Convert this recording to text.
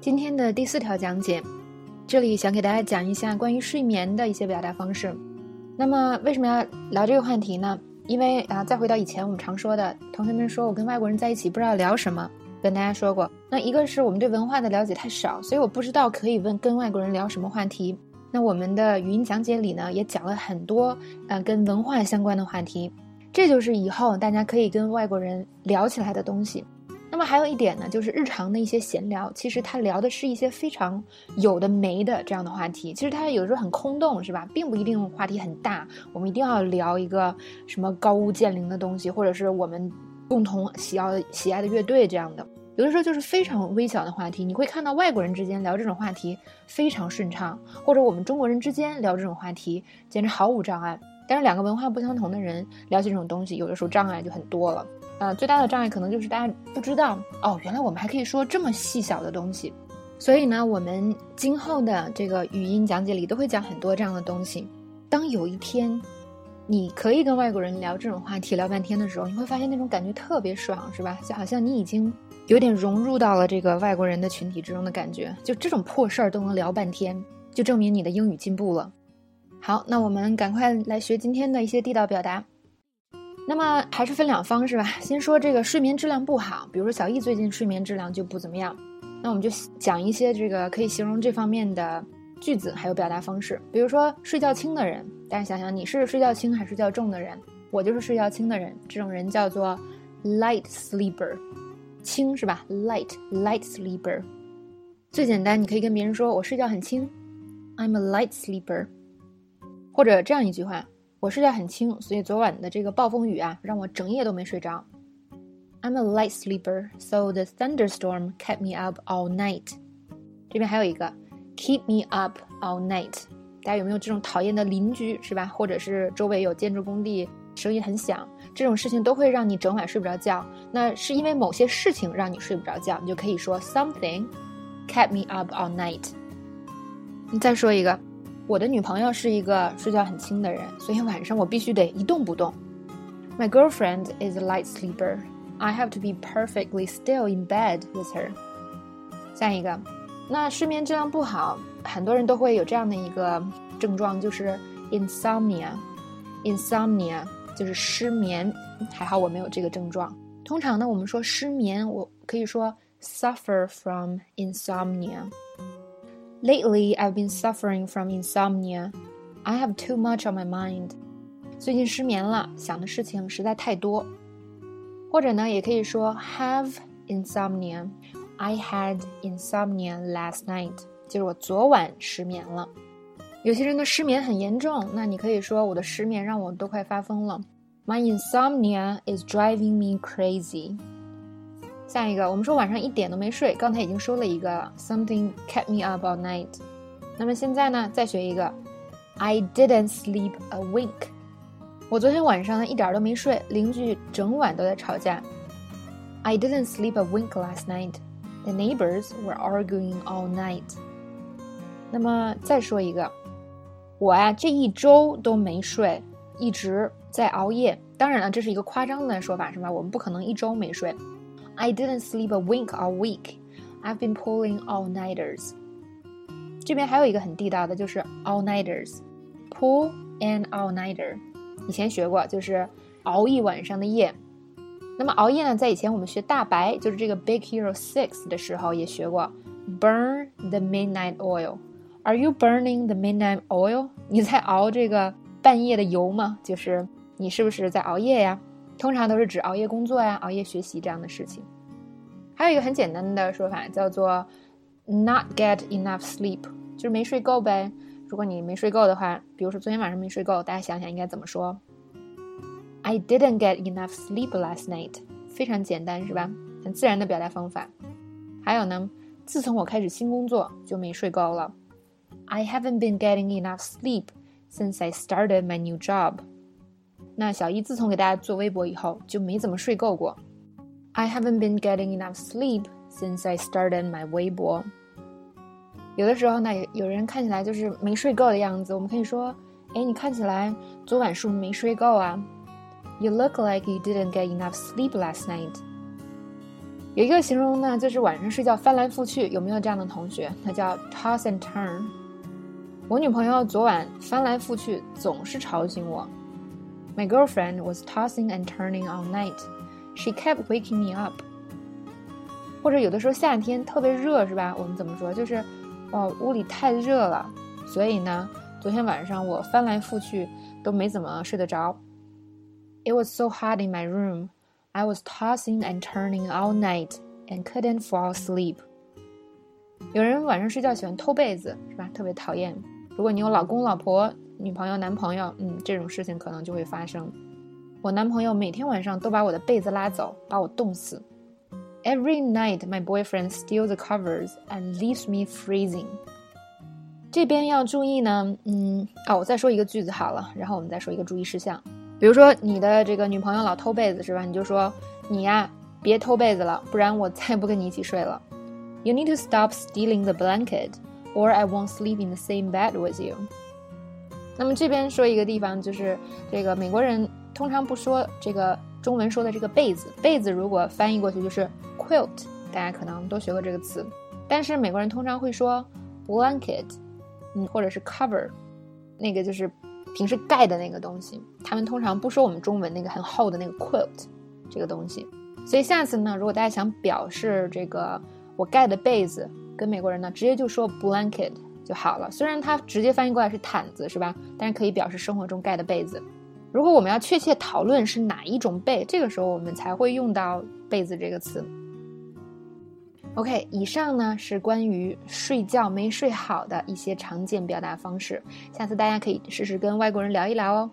今天的第四条讲解，这里想给大家讲一下关于睡眠的一些表达方式。那么为什么要聊这个话题呢？因为啊，再回到以前我们常说的，同学们说我跟外国人在一起不知道聊什么，跟大家说过。那一个是我们对文化的了解太少，所以我不知道可以问跟外国人聊什么话题。那我们的语音讲解里呢，也讲了很多呃跟文化相关的话题，这就是以后大家可以跟外国人聊起来的东西。那么还有一点呢，就是日常的一些闲聊，其实他聊的是一些非常有的没的这样的话题。其实他有时候很空洞，是吧？并不一定话题很大。我们一定要聊一个什么高屋建瓴的东西，或者是我们共同喜爱喜爱的乐队这样的。有的时候就是非常微小的话题，你会看到外国人之间聊这种话题非常顺畅，或者我们中国人之间聊这种话题简直毫无障碍。但是两个文化不相同的人聊起这种东西，有的时候障碍就很多了。呃，最大的障碍可能就是大家不知道哦，原来我们还可以说这么细小的东西。所以呢，我们今后的这个语音讲解里都会讲很多这样的东西。当有一天，你可以跟外国人聊这种话题聊半天的时候，你会发现那种感觉特别爽，是吧？就好像你已经有点融入到了这个外国人的群体之中的感觉。就这种破事儿都能聊半天，就证明你的英语进步了。好，那我们赶快来学今天的一些地道表达。那么还是分两方是吧？先说这个睡眠质量不好，比如说小易最近睡眠质量就不怎么样，那我们就讲一些这个可以形容这方面的句子，还有表达方式。比如说睡觉轻的人，大家想想你是睡觉轻还是睡觉重的人？我就是睡觉轻的人，这种人叫做 light sleeper，轻是吧？light light sleeper，最简单，你可以跟别人说我睡觉很轻，I'm a light sleeper，或者这样一句话。我睡觉很轻，所以昨晚的这个暴风雨啊，让我整夜都没睡着。I'm a light sleeper, so the thunderstorm kept me up all night。这边还有一个 keep me up all night。大家有没有这种讨厌的邻居是吧？或者是周围有建筑工地，声音很响，这种事情都会让你整晚睡不着觉。那是因为某些事情让你睡不着觉，你就可以说 something kept me up all night。你再说一个。我的女朋友是一个睡觉很轻的人，所以晚上我必须得一动不动。My girlfriend is a light sleeper. I have to be perfectly still in bed with her. 下一个，那睡眠质量不好，很多人都会有这样的一个症状，就是 insomnia。insomnia 就是失眠，还好我没有这个症状。通常呢，我们说失眠，我可以说 suffer from insomnia。Lately, I've been suffering from insomnia. I have too much on my mind. 最近失眠了，想的事情实在太多。或者呢，也可以说 have insomnia. I had insomnia last night. 就是我昨晚失眠了。有些人的失眠很严重，那你可以说我的失眠让我都快发疯了。My insomnia is driving me crazy. 下一个，我们说晚上一点都没睡，刚才已经说了一个 something kept me up all night。那么现在呢，再学一个，I didn't sleep a wink。我昨天晚上呢一点都没睡，邻居整晚都在吵架。I didn't sleep a wink last night. The neighbors were arguing all night。那么再说一个，我呀这一周都没睡，一直在熬夜。当然了，这是一个夸张的说法，是吧？我们不可能一周没睡。I didn't sleep a wink all week. I've been pulling all nighters. 这边还有一个很地道的，就是 all nighters, pull an all nighter。以前学过，就是熬一晚上的夜。那么熬夜呢，在以前我们学大白，就是这个 Big Hero Six 的时候也学过 burn the midnight oil. Are you burning the midnight oil？你在熬这个半夜的油吗？就是你是不是在熬夜呀？通常都是指熬夜工作呀、熬夜学习这样的事情。还有一个很简单的说法叫做 “not get enough sleep”，就是没睡够呗。如果你没睡够的话，比如说昨天晚上没睡够，大家想想应该怎么说？“I didn't get enough sleep last night”，非常简单是吧？很自然的表达方法。还有呢，自从我开始新工作就没睡够了。“I haven't been getting enough sleep since I started my new job”。那小易自从给大家做微博以后，就没怎么睡够过。I haven't been getting enough sleep since I started my 微博。有的时候呢，有人看起来就是没睡够的样子，我们可以说：“哎，你看起来昨晚是不是没睡够啊？”You look like you didn't get enough sleep last night。 有一个形容呢，就是晚上睡觉翻来覆去，有没有这样的同学？他叫 toss and turn。我女朋友昨晚翻来覆去，总是吵醒我。My girlfriend was tossing and turning all night. She kept waking me up. 或者有的时候夏天特别热，是吧？我们怎么说？就是，哦，屋里太热了，所以呢，昨天晚上我翻来覆去都没怎么睡得着。It was so hot in my room. I was tossing and turning all night and couldn't fall asleep. 有人晚上睡觉喜欢偷被子，是吧？特别讨厌。如果你有老公、老婆、女朋友、男朋友，嗯，这种事情可能就会发生。我男朋友每天晚上都把我的被子拉走，把我冻死。Every night, my boyfriend steals the covers and leaves me freezing。这边要注意呢，嗯，哦，我再说一个句子好了，然后我们再说一个注意事项。比如说你的这个女朋友老偷被子，是吧？你就说你呀，别偷被子了，不然我再也不跟你一起睡了。You need to stop stealing the blanket. Or I won't sleep in the same bed with you。那么这边说一个地方，就是这个美国人通常不说这个中文说的这个被子，被子如果翻译过去就是 quilt，大家可能都学过这个词。但是美国人通常会说 blanket，嗯，或者是 cover，那个就是平时盖的那个东西。他们通常不说我们中文那个很厚的那个 quilt 这个东西。所以下次呢，如果大家想表示这个我盖的被子。跟美国人呢，直接就说 blanket 就好了。虽然它直接翻译过来是毯子，是吧？但是可以表示生活中盖的被子。如果我们要确切讨论是哪一种被，这个时候我们才会用到被子这个词。OK，以上呢是关于睡觉没睡好的一些常见表达方式。下次大家可以试试跟外国人聊一聊哦。